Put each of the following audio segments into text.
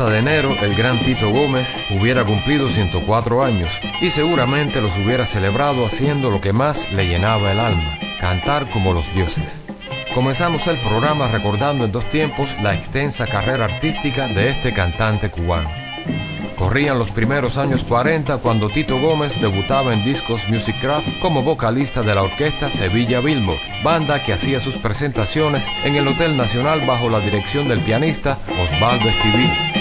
30 de enero, el gran Tito Gómez hubiera cumplido 104 años y seguramente los hubiera celebrado haciendo lo que más le llenaba el alma, cantar como los dioses. Comenzamos el programa recordando en dos tiempos la extensa carrera artística de este cantante cubano. Corrían los primeros años 40 cuando Tito Gómez debutaba en Discos Music Craft como vocalista de la orquesta Sevilla Billboard, banda que hacía sus presentaciones en el Hotel Nacional bajo la dirección del pianista Osvaldo Estivil.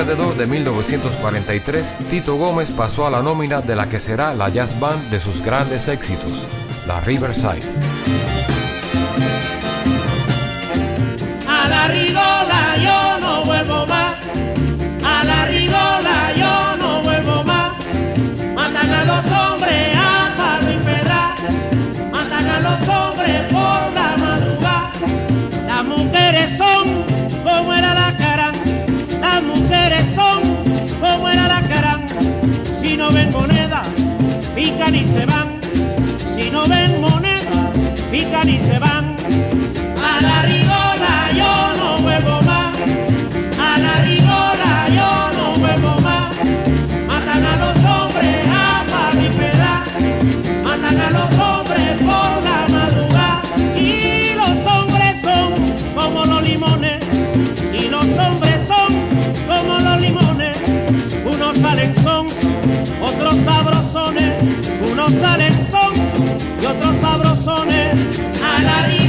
alrededor de 1943, Tito Gómez pasó a la nómina de la que será la jazz band de sus grandes éxitos, la Riverside. pican y se van. Si no ven moneda, pican y se van. salen son y otros sabrosones a la.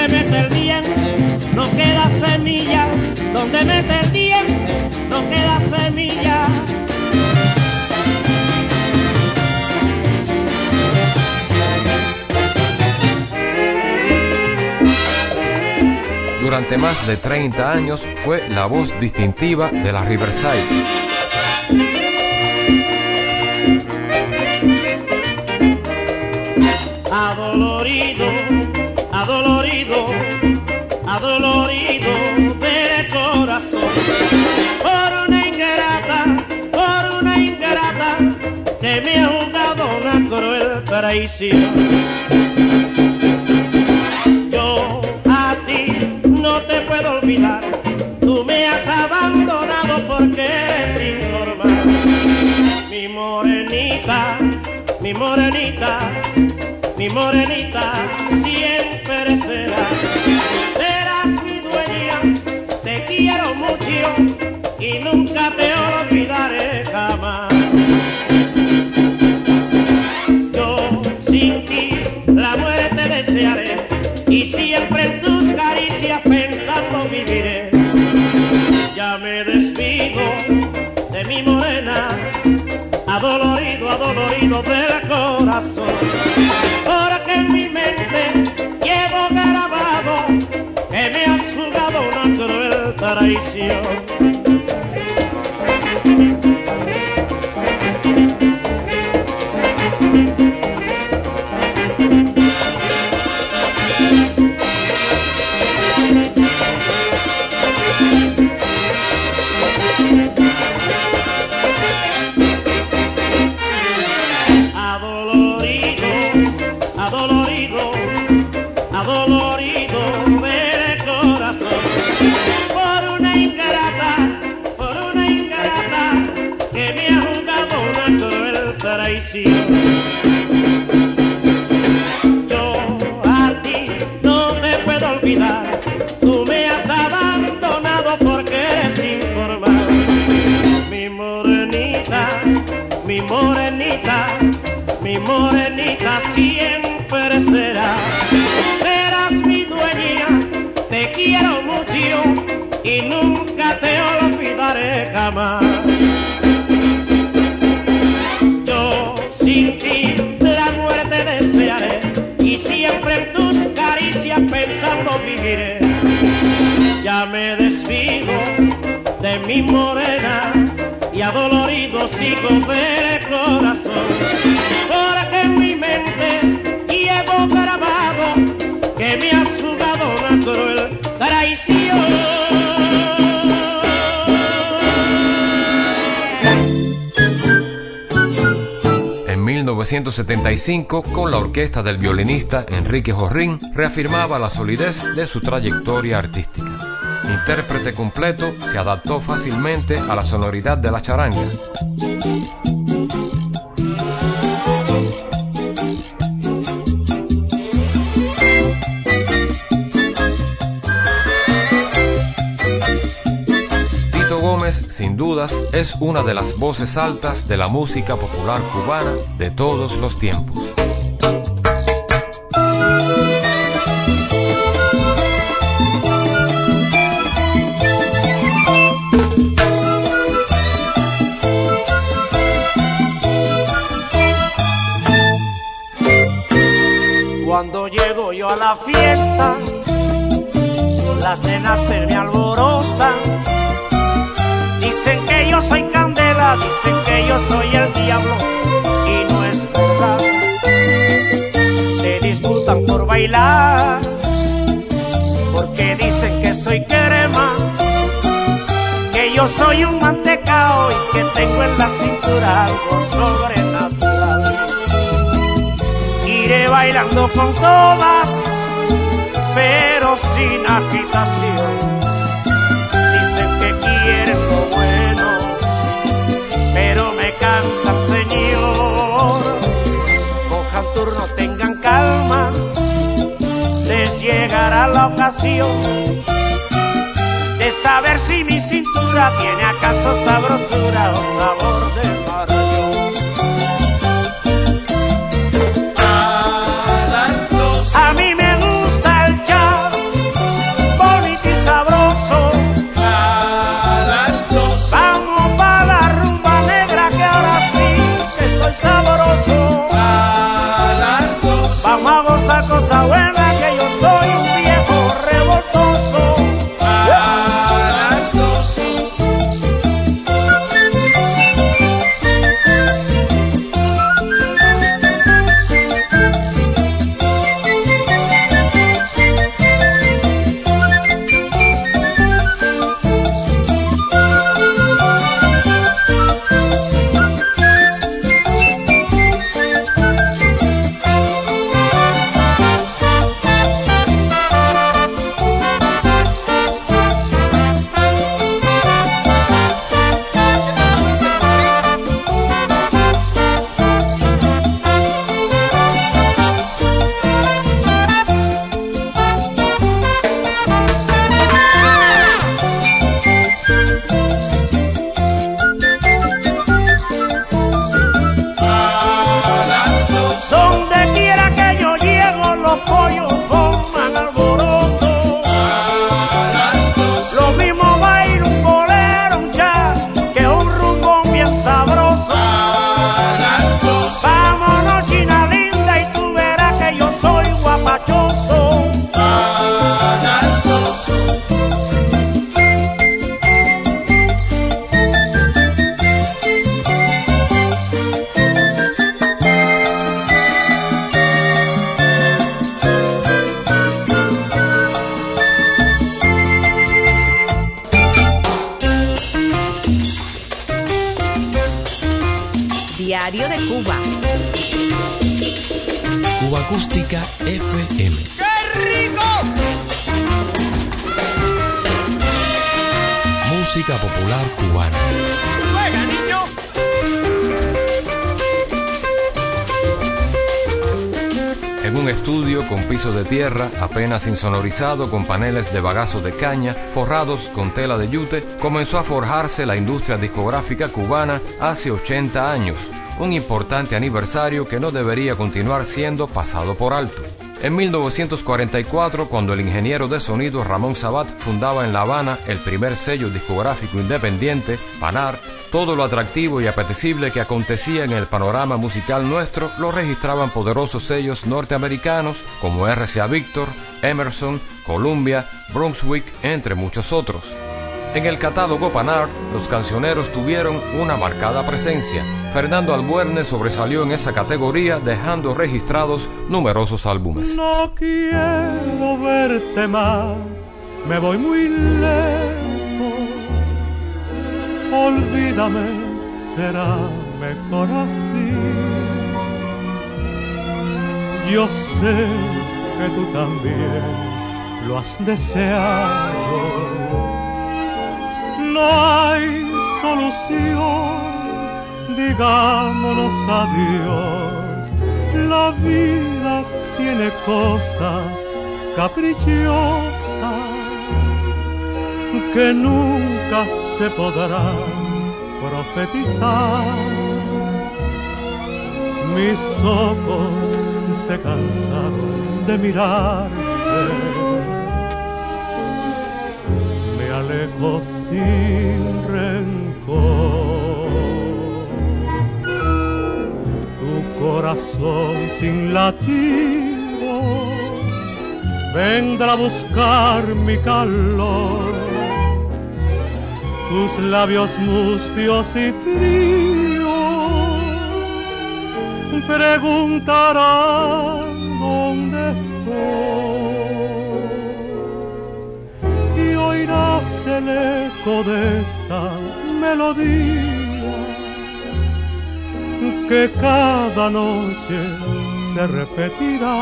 donde mete el diente no queda semilla, donde mete el diente no queda semilla. Durante más de 30 años fue la voz distintiva de la Riverside. Yo a ti no te puedo olvidar, tú me has abandonado porque eres innormal. Mi morenita, mi morenita, mi morenita. sobre el corazón. Ahora que en mi mente llevo grabado que me has jugado una cruel traición. 1975, con la orquesta del violinista Enrique Jorrín, reafirmaba la solidez de su trayectoria artística. Intérprete completo, se adaptó fácilmente a la sonoridad de la charanga. Sin dudas, es una de las voces altas de la música popular cubana de todos los tiempos. Cuando llego yo a la fiesta, las nenas se me alborotan. Dicen que yo soy candela, dicen que yo soy el diablo, y no es verdad. Se disputan por bailar, porque dicen que soy crema, que yo soy un mantecao y que tengo en la cintura algo sobrenatural. Iré bailando con todas, pero sin agitación. Dicen que quieren bueno, pero me cansan, señor. Cojan turno, tengan calma, les llegará la ocasión de saber si mi cintura tiene acaso sabrosura o sabor de con paneles de bagazo de caña, forrados con tela de yute, comenzó a forjarse la industria discográfica cubana hace 80 años, un importante aniversario que no debería continuar siendo pasado por alto. En 1944, cuando el ingeniero de sonido Ramón Sabat fundaba en La Habana el primer sello discográfico independiente, Panar, todo lo atractivo y apetecible que acontecía en el panorama musical nuestro lo registraban poderosos sellos norteamericanos como RCA Victor, Emerson, Columbia, Brunswick, entre muchos otros. En el catálogo Panart, los cancioneros tuvieron una marcada presencia. Fernando Albuerne sobresalió en esa categoría dejando registrados numerosos álbumes. No quiero verte más, me voy muy lejos. Olvídame, será mejor así. Yo sé que tú también lo has deseado no hay solución, digámonos adiós. La vida tiene cosas caprichosas que nunca se podrán profetizar. Mis ojos se cansaron de mirarte lejos sin rencor. Corazón sin latido vendrá a buscar mi calor. Tus labios mustios y fríos preguntarán dónde estoy. el eco de esta melodía que cada noche se repetirá.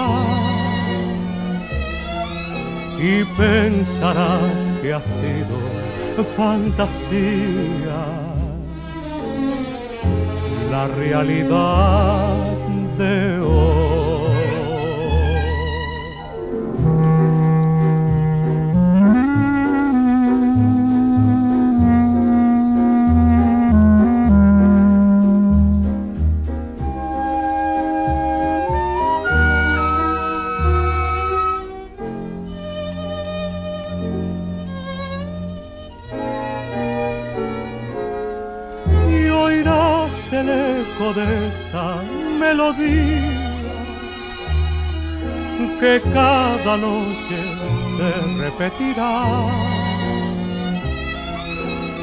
Y pensarás que ha sido fantasía. La realidad de que cada noche se repetirá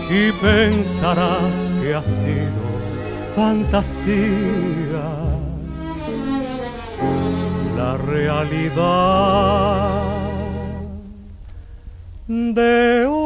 y pensarás que ha sido fantasía la realidad de hoy.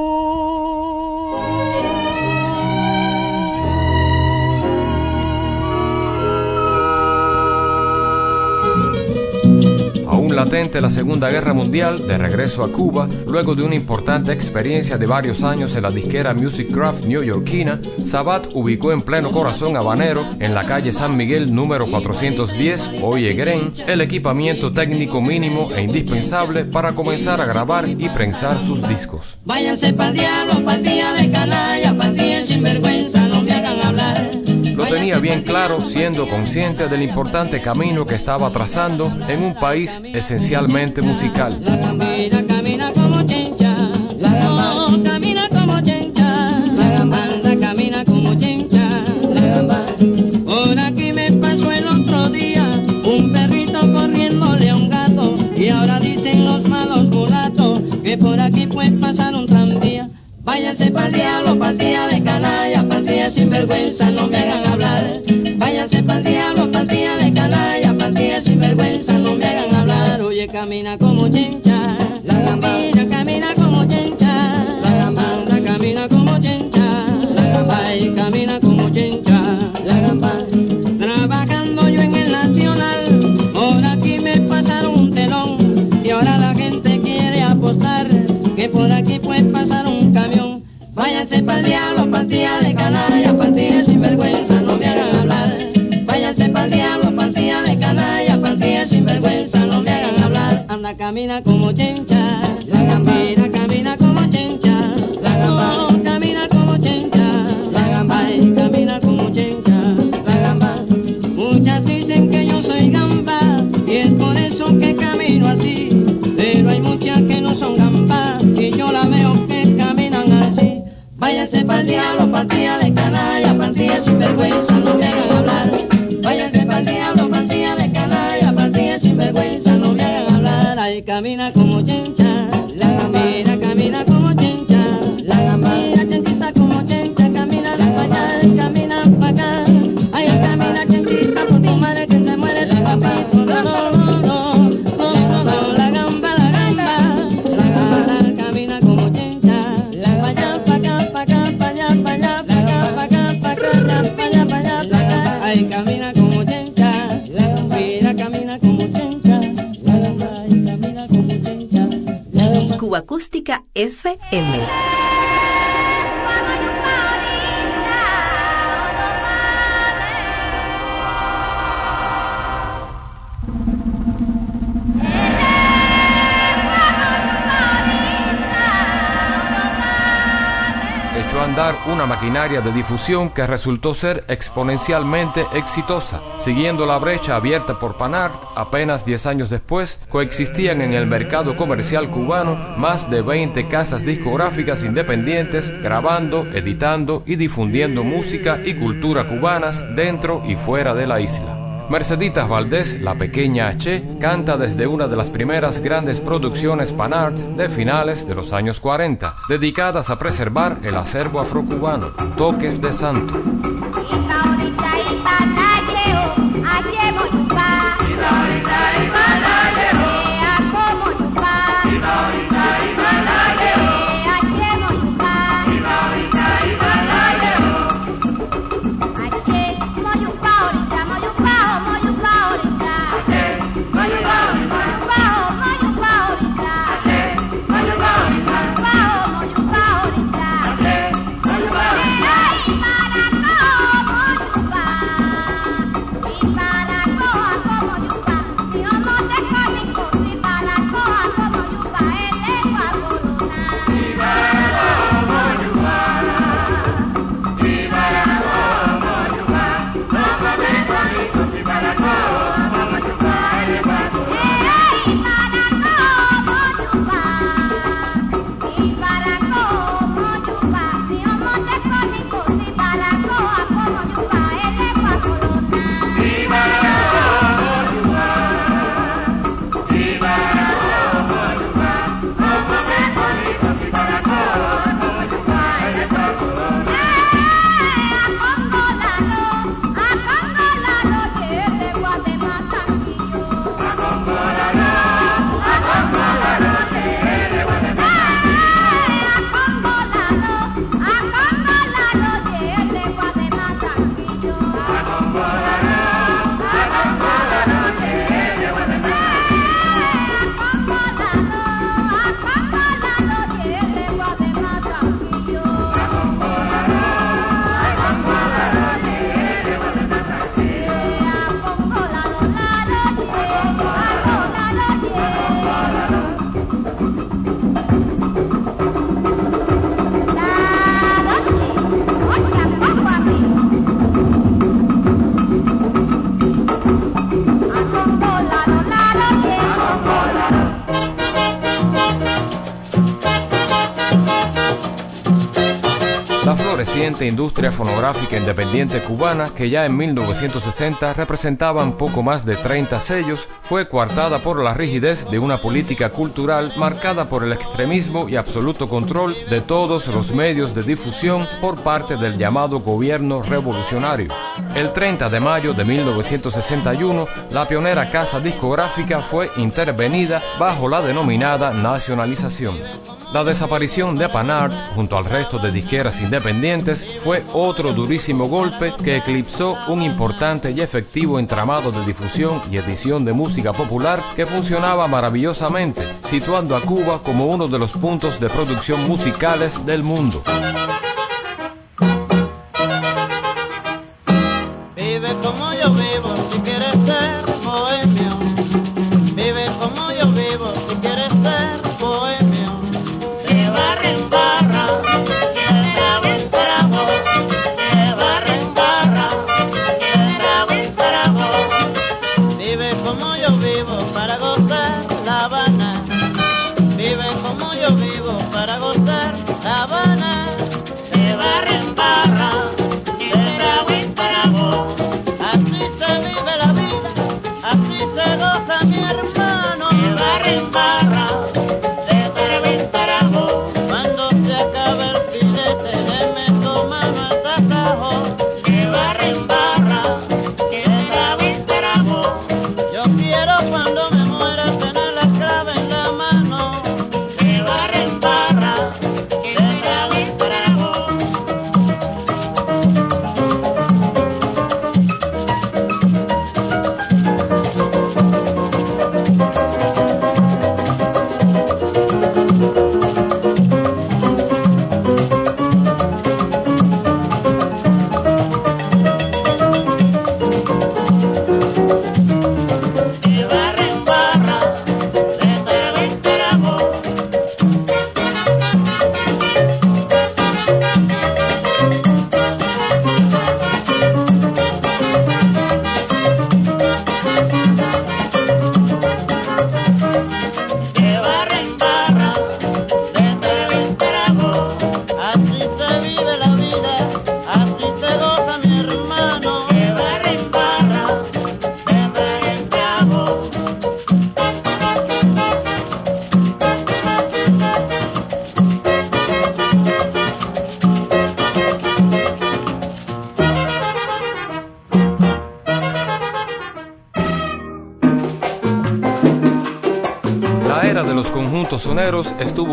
Latente la Segunda Guerra Mundial, de regreso a Cuba, luego de una importante experiencia de varios años en la disquera Music Craft newyorkina, Sabat ubicó en pleno corazón habanero, en la calle San Miguel número 410, hoy Egren, el equipamiento técnico mínimo e indispensable para comenzar a grabar y prensar sus discos. Váyanse pa'l diablo, pa'l día de canalla, pa'l día sin tenía bien claro siendo consciente del importante camino que estaba trazando en un país esencialmente musical. La gambira camina como chencha, la gamba camina como chencha, la gambanda camina como chencha. Por aquí me pasó el otro día un perrito corriéndole a un gato y ahora dicen los malos mulatos que por aquí fue pasar un tranvía. Váyanse pa'l diablo, pa'l día de canalla, pa'l día sin vergüenza, no me hagan andar una maquinaria de difusión que resultó ser exponencialmente exitosa. Siguiendo la brecha abierta por Panart, apenas 10 años después, coexistían en el mercado comercial cubano más de 20 casas discográficas independientes grabando, editando y difundiendo música y cultura cubanas dentro y fuera de la isla. Merceditas Valdés, la pequeña H, canta desde una de las primeras grandes producciones panart de finales de los años 40, dedicadas a preservar el acervo afrocubano, Toques de Santo. Floreciente industria fonográfica independiente cubana, que ya en 1960 representaban poco más de 30 sellos, fue coartada por la rigidez de una política cultural marcada por el extremismo y absoluto control de todos los medios de difusión por parte del llamado gobierno revolucionario. El 30 de mayo de 1961, la pionera casa discográfica fue intervenida bajo la denominada nacionalización. La desaparición de Panart junto al resto de disqueras independientes fue otro durísimo golpe que eclipsó un importante y efectivo entramado de difusión y edición de música popular que funcionaba maravillosamente, situando a Cuba como uno de los puntos de producción musicales del mundo.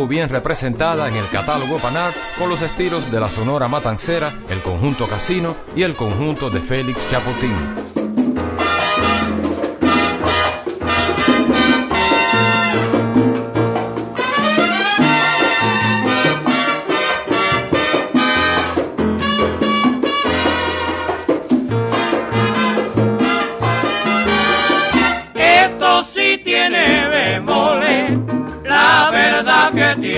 Bien representada en el catálogo Panart con los estilos de la Sonora Matancera, el conjunto Casino y el conjunto de Félix Chapotín.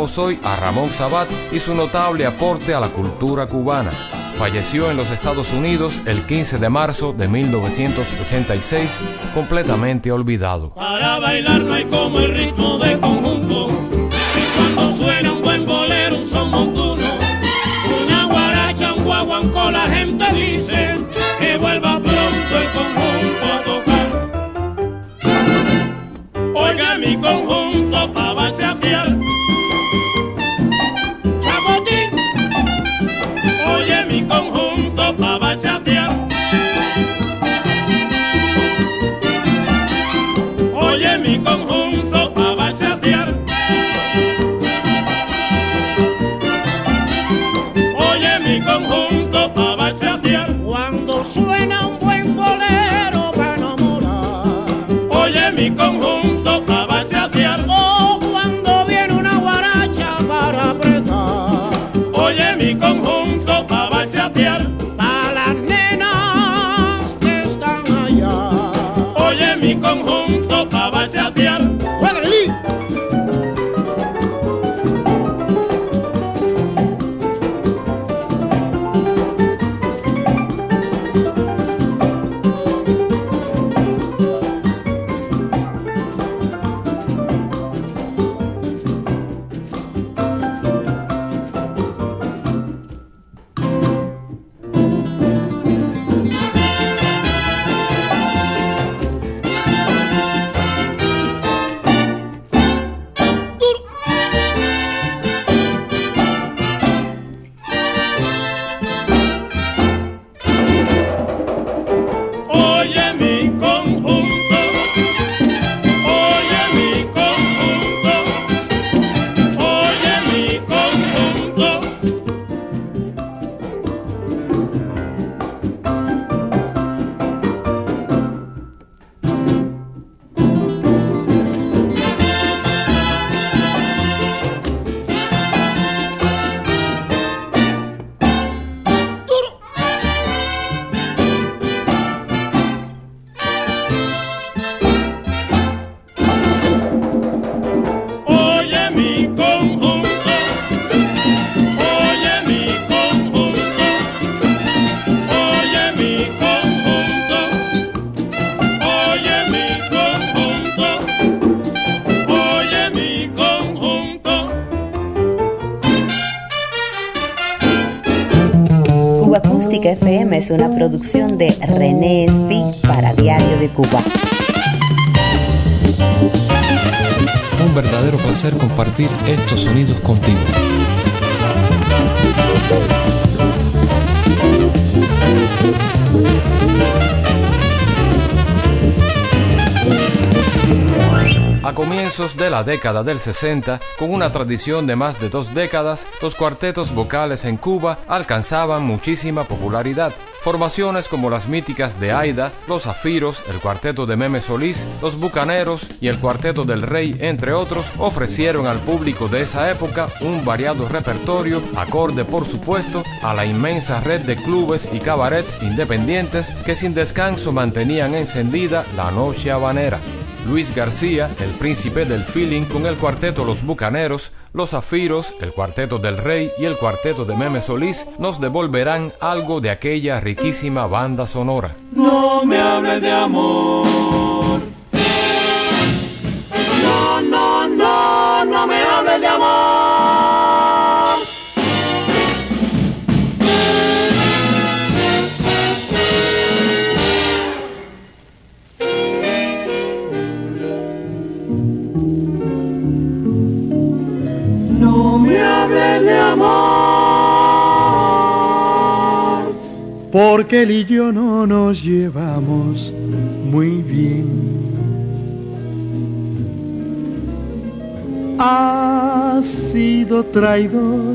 hoy a Ramón Sabat y su notable aporte a la cultura cubana. Falleció en los Estados Unidos el 15 de marzo de 1986, completamente olvidado. Para bailar no hay como el ritmo de conjunto, y cuando suena mi conjunto una producción de René Espi para Diario de Cuba. Un verdadero placer compartir estos sonidos contigo. A comienzos de la década del 60, con una tradición de más de dos décadas, los cuartetos vocales en Cuba alcanzaban muchísima popularidad. Formaciones como las míticas de Aida, los Zafiros, el cuarteto de Meme Solís, los Bucaneros y el cuarteto del Rey, entre otros, ofrecieron al público de esa época un variado repertorio, acorde por supuesto a la inmensa red de clubes y cabarets independientes que sin descanso mantenían encendida la noche habanera. Luis García, el príncipe del feeling con el cuarteto Los Bucaneros, Los Zafiros, el cuarteto del Rey y el cuarteto de Meme Solís nos devolverán algo de aquella riquísima banda sonora. No me hables de amor. No, no, no, no me hables de amor. Porque él y yo no nos llevamos muy bien. Ha sido traidor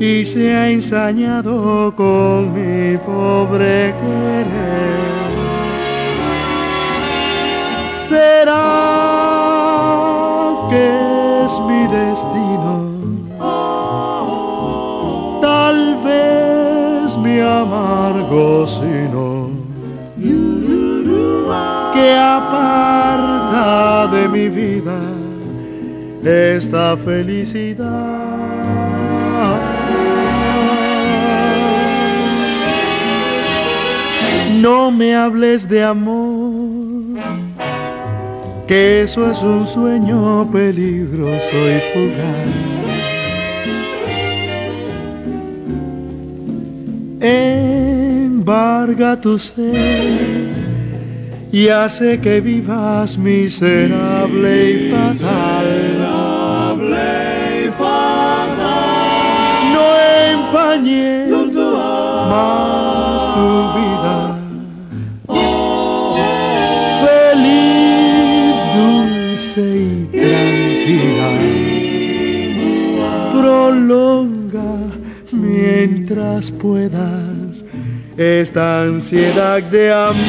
y se ha ensañado con mi pobre querer. ¿Será que es mi destino? Que aparta de mi vida esta felicidad. No me hables de amor, que eso es un sueño peligroso y fugaz. embarga tu ser y hace que vivas miserable y fatal. No empañes más tu vida. Feliz, dulce y tranquila. Prolonga mientras puedas esta ansiedad de amar.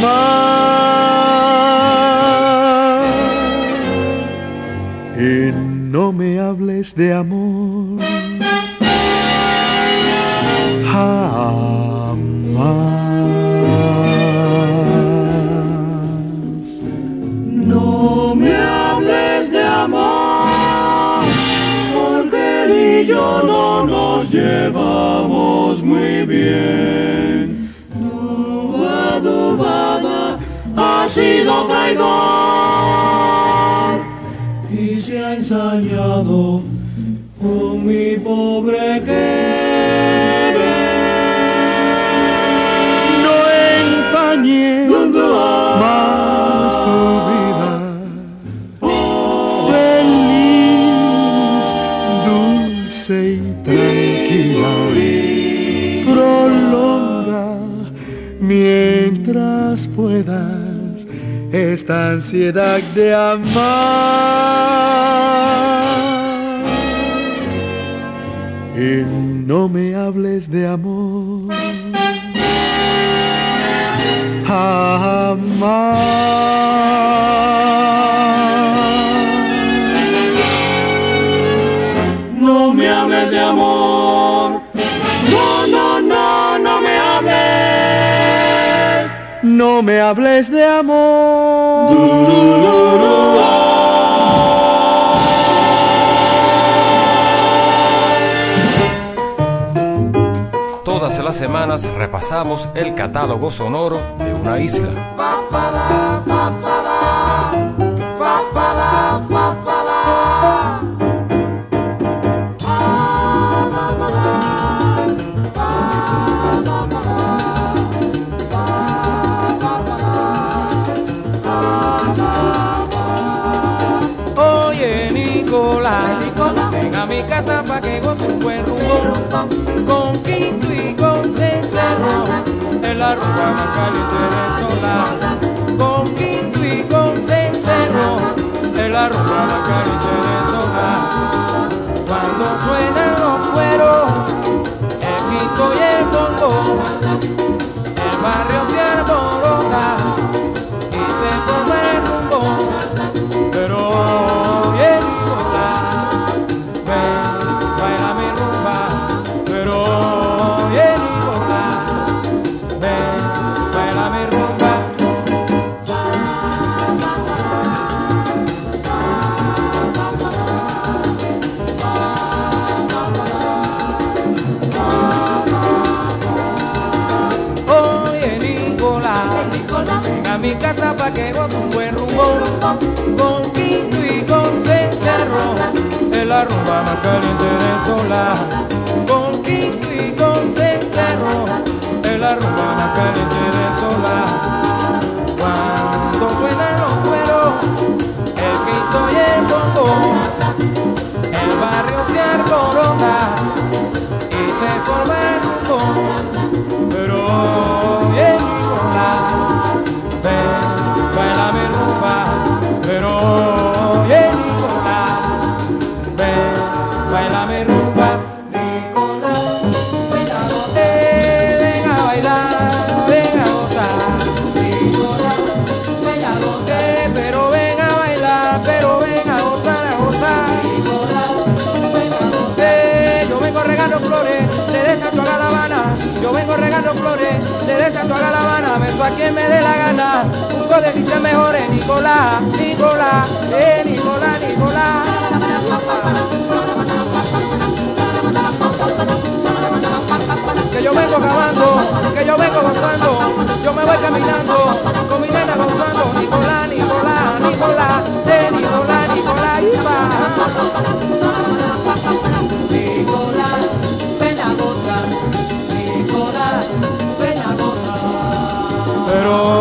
Y no me hables de amor. Jamás. No me hables de amor, porque él y yo no nos llevamos muy bien. Duba, dubada, ha sido traidor y se ha ensañado con mi pobre querer. Mientras puedas esta ansiedad de amar. Y no me hables de amor. Jamás. No me hables de amor. Todas las semanas repasamos el catálogo sonoro de una isla. Con quinto y con cencerro En la rumba más caliente solar Con quinto y con cencerro En la rumba más caliente solar Cuando suenan los cueros El quinto y el bongo El barrio se alborota Y se forma el rumbo. Pero la rumba más caliente del solar. Con quinto y con cencerro Es la más caliente quien me dé la gana, busco delicias mejores, Nicolás, Nicolás, eh, Nicolás, Nicolás. Que yo vengo acabando, que yo vengo gozando, yo me voy caminando, con mi nena gozando, Nicolás, Nicolás, Nicolás, eh, Nicolás, Nicolás, y va. Lord.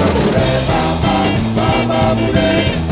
Bababure, Bababure, Bababure.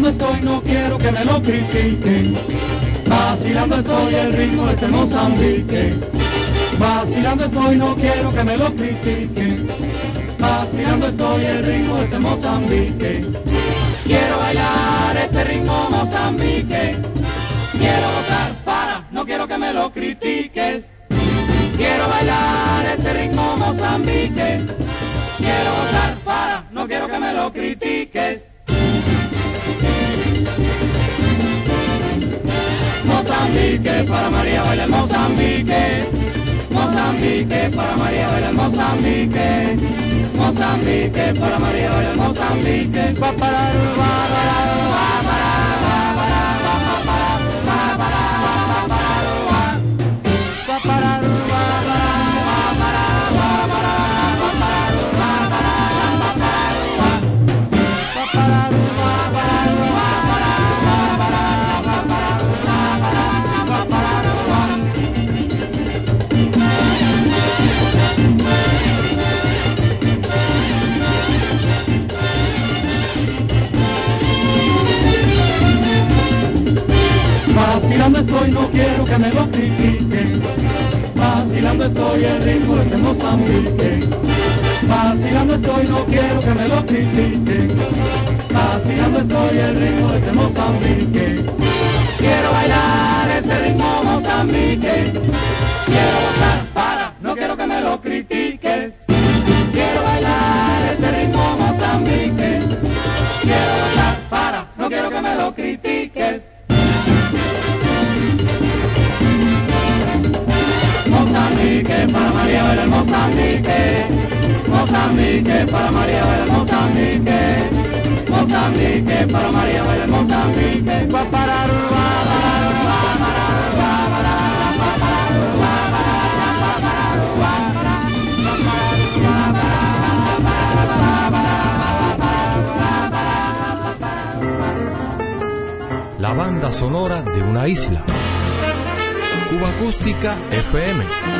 Vacilando estoy, no quiero que me lo critiquen. Vacilando estoy el ritmo de este Mozambique. Vacilando estoy, no quiero que me lo critiquen. Vacilando estoy el ritmo de este Mozambique. Quiero bailar este ritmo Mozambique. Quiero gozar para, no quiero que me lo critiques. Quiero bailar este ritmo Mozambique. Quiero gozar para, no quiero que me lo critiques. Mozambique, para María baila el Mozambique. Mozambique, para María baila el Mozambique. Mozambique, para María baila el Mozambique. Pa, para, pa, para, pa, para, Vacilando estoy, no quiero que me lo critiquen. Vacilando estoy el ritmo de este Mozambique. Vacilando estoy, no quiero que me lo critiquen. Vacilando estoy el ritmo de este Mozambique. Quiero bailar este ritmo Mozambique. Quiero gozar para, no quiero que me lo critiques. Quiero bailar este ritmo Mozambique. Quiero gozar para, no quiero que me lo critiques. Mozambique, Mozambique para María Mozambique, Mozambique para María Mozambique, para La banda sonora de una isla. Cuba Acústica FM.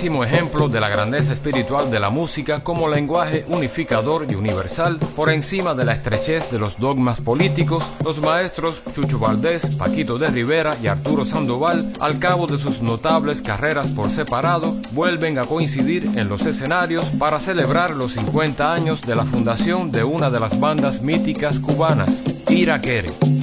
Como vivísimo ejemplo de la grandeza espiritual de la música como lenguaje unificador y universal, por encima de la estrechez de los dogmas políticos, los maestros Chucho Valdés, Paquito de Rivera y Arturo Sandoval, al cabo de sus notables carreras por separado, vuelven a coincidir en los escenarios para celebrar los 50 años de la fundación de una de las bandas míticas cubanas, Iraquere.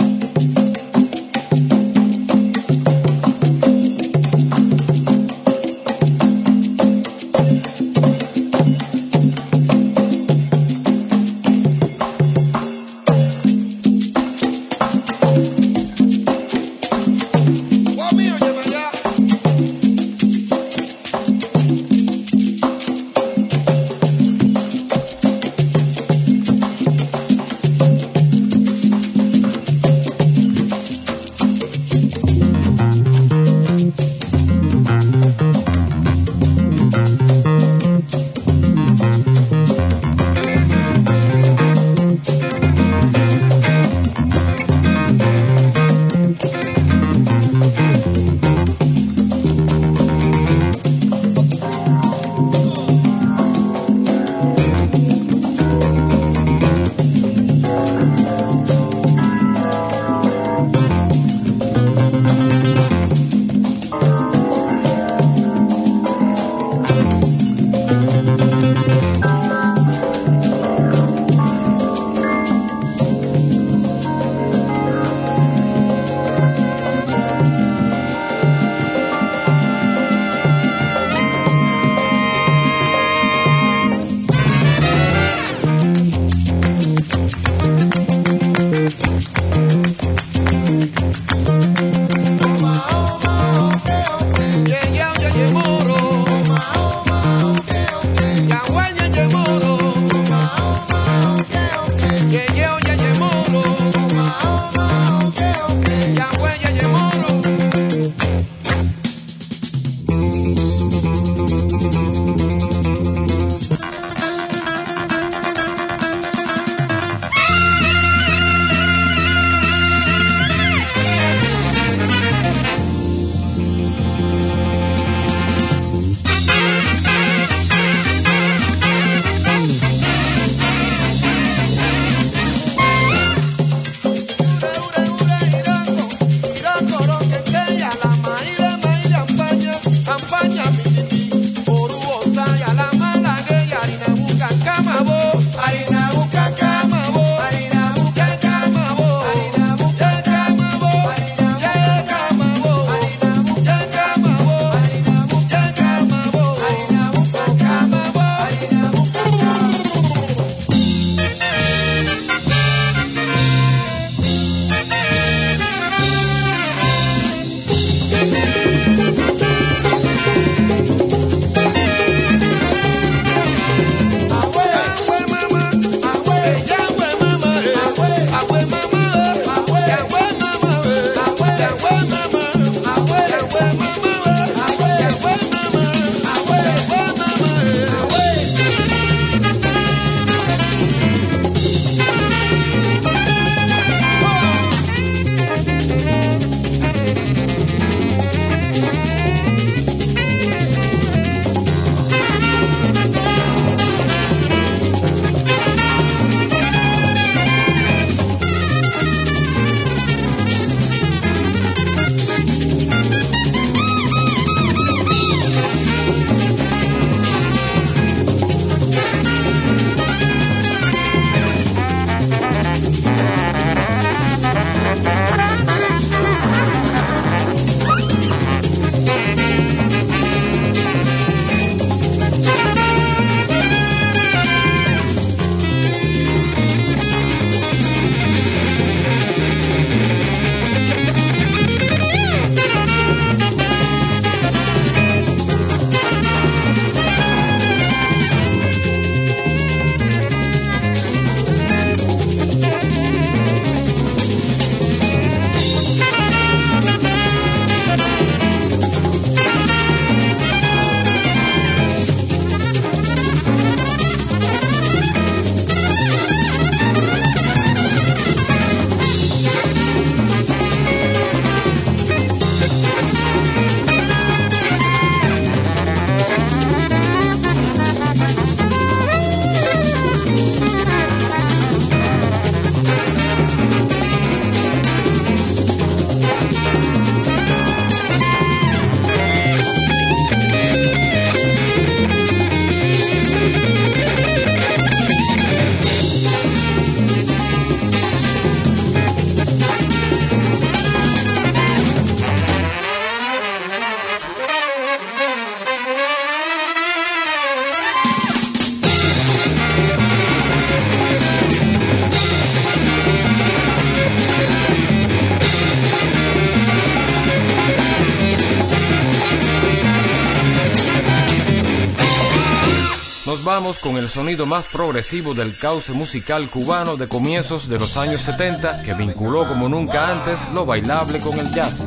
Con el sonido más progresivo del cauce musical cubano de comienzos de los años 70 que vinculó como nunca antes lo bailable con el jazz.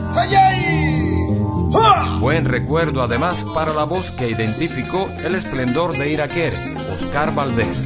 Buen recuerdo además para la voz que identificó el esplendor de Iraquere, Oscar Valdés.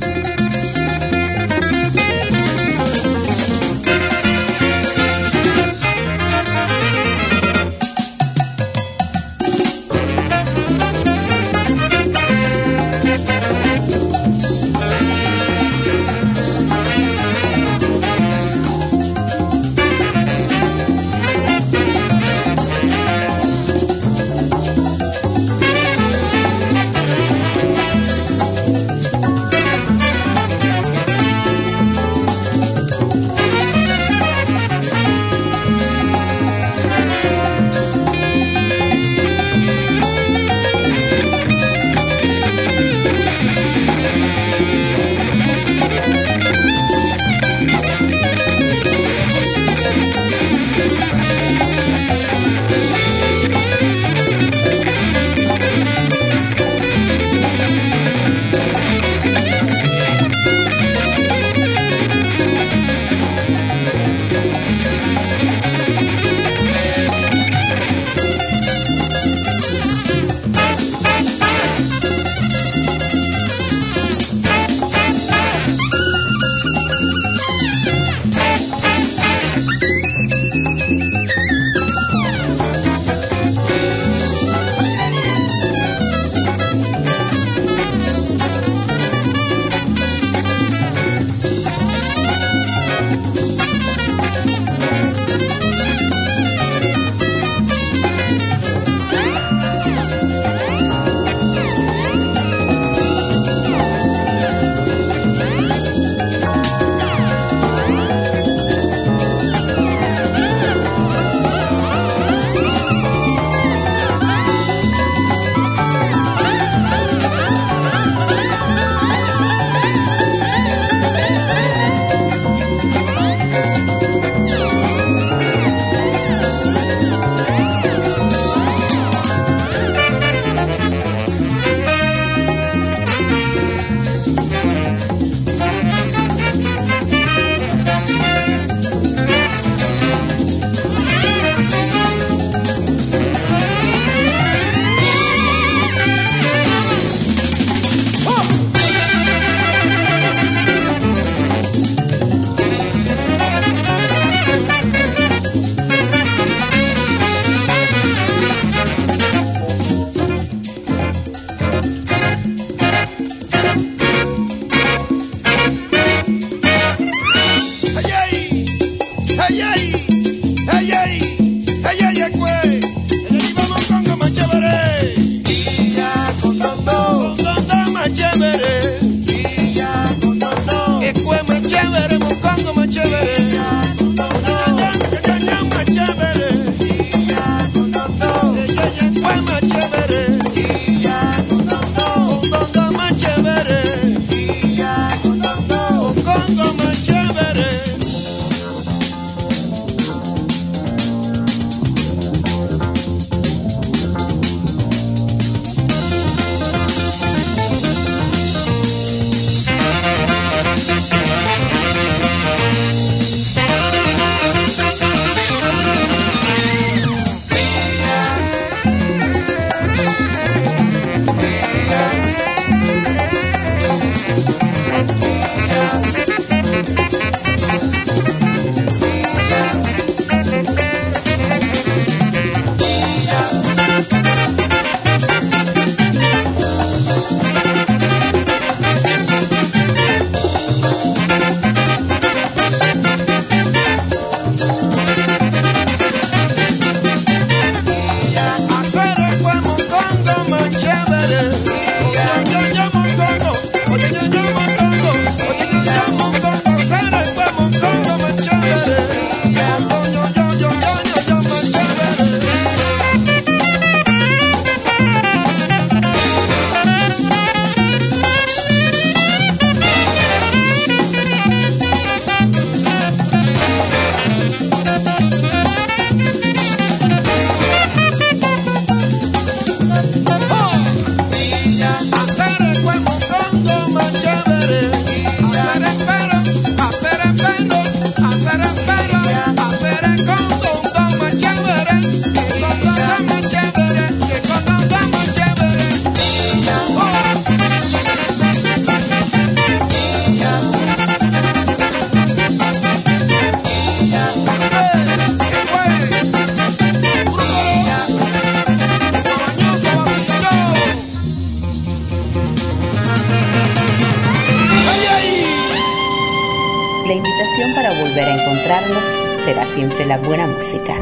Será siempre la buena música.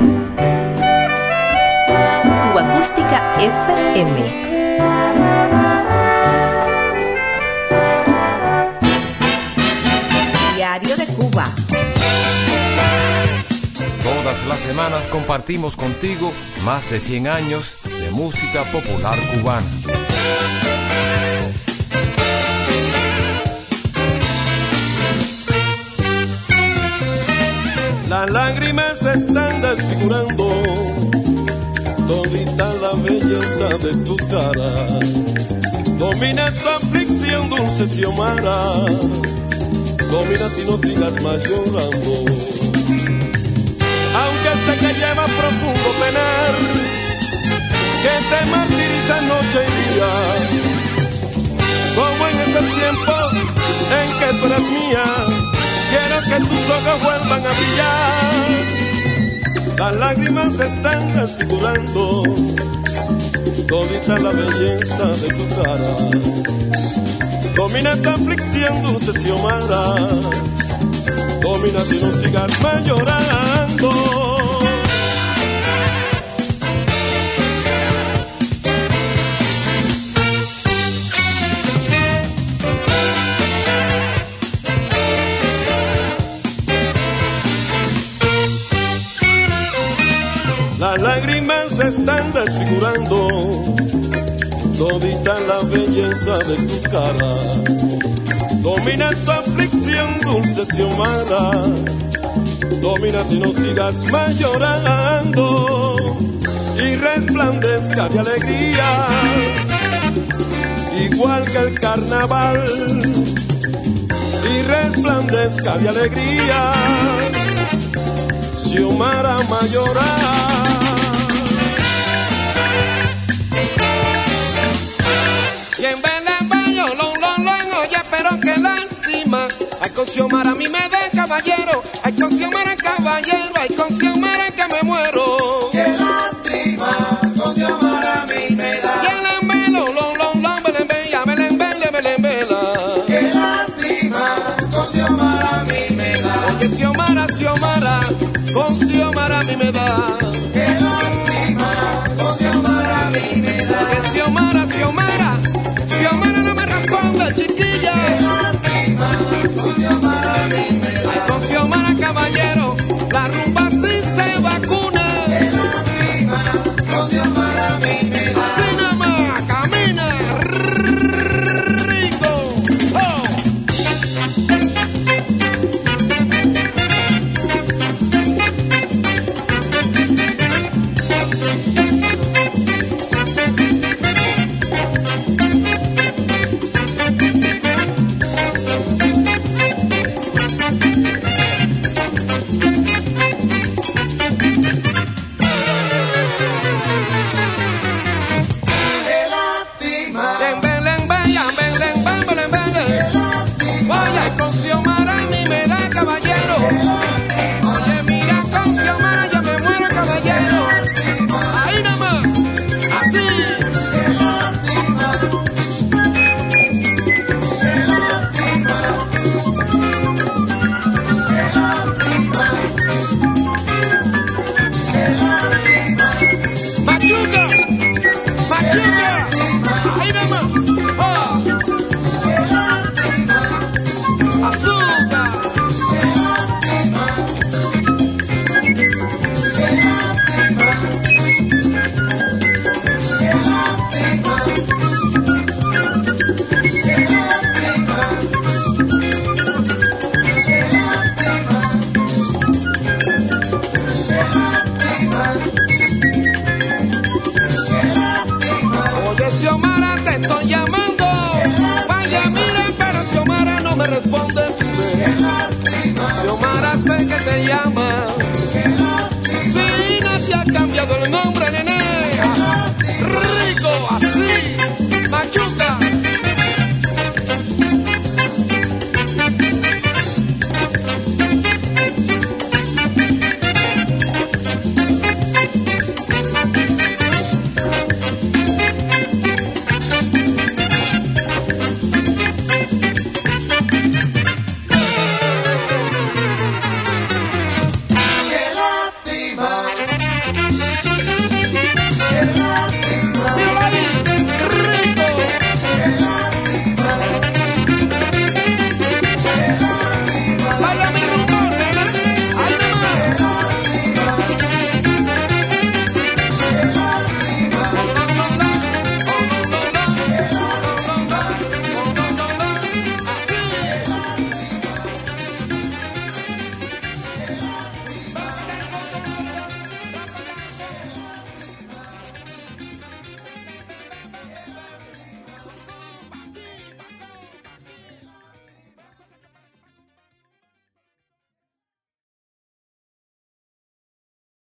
Cuba Acústica FM. Diario de Cuba. Todas las semanas compartimos contigo más de 100 años de música popular cubana. Lágrimas se están desfigurando todita la belleza de tu cara. Domina tu aflicción, dulce Xiomara. Domina ti, no sigas más llorando. Aunque sé que lleva profundo penar, que te martiriza noche y día. Como en ese tiempo en que tú eras mía quiero que tus ojos vuelvan a brillar. Las lágrimas se están desfigurando todita la belleza de tu cara. Domina esta aflicción, dulce Xiomara. Domina si no sigas más llorando. Lágrimas se están desfigurando todita la belleza de tu cara. Domina tu aflicción, dulce Xiomara. Domina y no sigas más llorando y resplandezca de alegría, igual que el carnaval. Y resplandezca de alegría, Xiomara Mayoral. Con Xiomara a mí me da caballero. Ay, con Xiomara caballero. Ay, con Xiomara que me muero. Xiomara